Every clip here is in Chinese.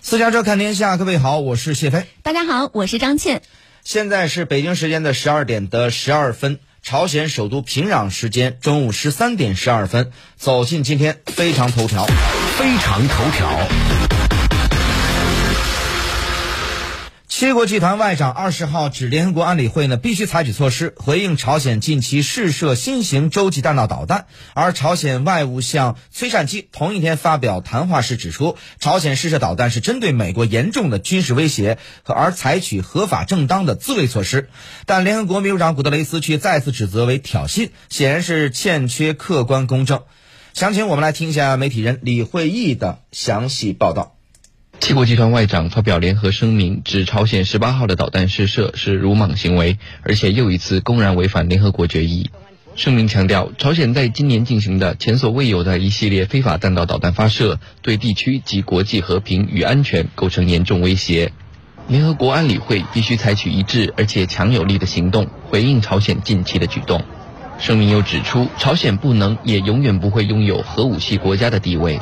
私家车看天下，各位好，我是谢飞。大家好，我是张倩。现在是北京时间的十二点的十二分，朝鲜首都平壤时间中午十三点十二分。走进今天非常头条，非常头条。七国集团外长二十号指联合国安理会呢必须采取措施回应朝鲜近期试射新型洲际弹道导弹，而朝鲜外务相崔善基同一天发表谈话时指出，朝鲜试射导弹是针对美国严重的军事威胁和而采取合法正当的自卫措施，但联合国秘书长古特雷斯却再次指责为挑衅，显然是欠缺客观公正。详情我们来听一下媒体人李慧义的详细报道。七国集团外长发表联合声明，指朝鲜十八号的导弹试射是鲁莽行为，而且又一次公然违反联合国决议。声明强调，朝鲜在今年进行的前所未有的一系列非法弹道导弹发射，对地区及国际和平与安全构成严重威胁。联合国安理会必须采取一致而且强有力的行动，回应朝鲜近期的举动。声明又指出，朝鲜不能也永远不会拥有核武器国家的地位。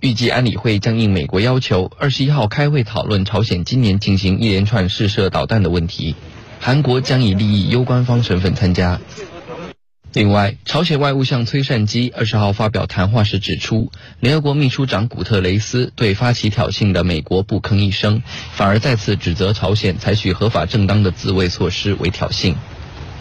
预计安理会将应美国要求，二十一号开会讨论朝鲜今年进行一连串试射导弹的问题。韩国将以利益攸关方身份参加。另外，朝鲜外务相崔善基二十号发表谈话时指出，联合国秘书长古特雷斯对发起挑衅的美国不吭一声，反而再次指责朝鲜采取合法正当的自卫措施为挑衅。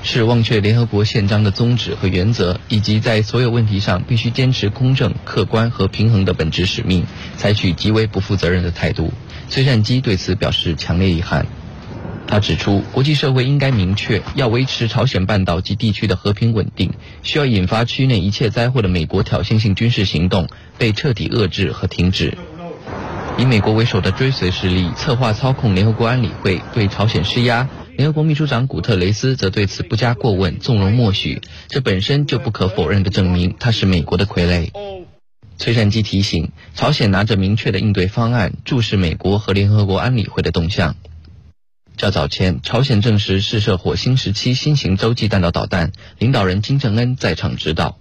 是忘却联合国宪章的宗旨和原则，以及在所有问题上必须坚持公正、客观和平衡的本质使命，采取极为不负责任的态度。崔善基对此表示强烈遗憾。他指出，国际社会应该明确，要维持朝鲜半岛及地区的和平稳定，需要引发区内一切灾祸的美国挑衅性军事行动被彻底遏制和停止。以美国为首的追随势力策划操控联合国安理会，对朝鲜施压。联合国秘书长古特雷斯则对此不加过问，纵容默许，这本身就不可否认的证明他是美国的傀儡。崔善基提醒，朝鲜拿着明确的应对方案，注视美国和联合国安理会的动向。较早前，朝鲜证实试射火星十七新型洲际弹道导弹，领导人金正恩在场指导。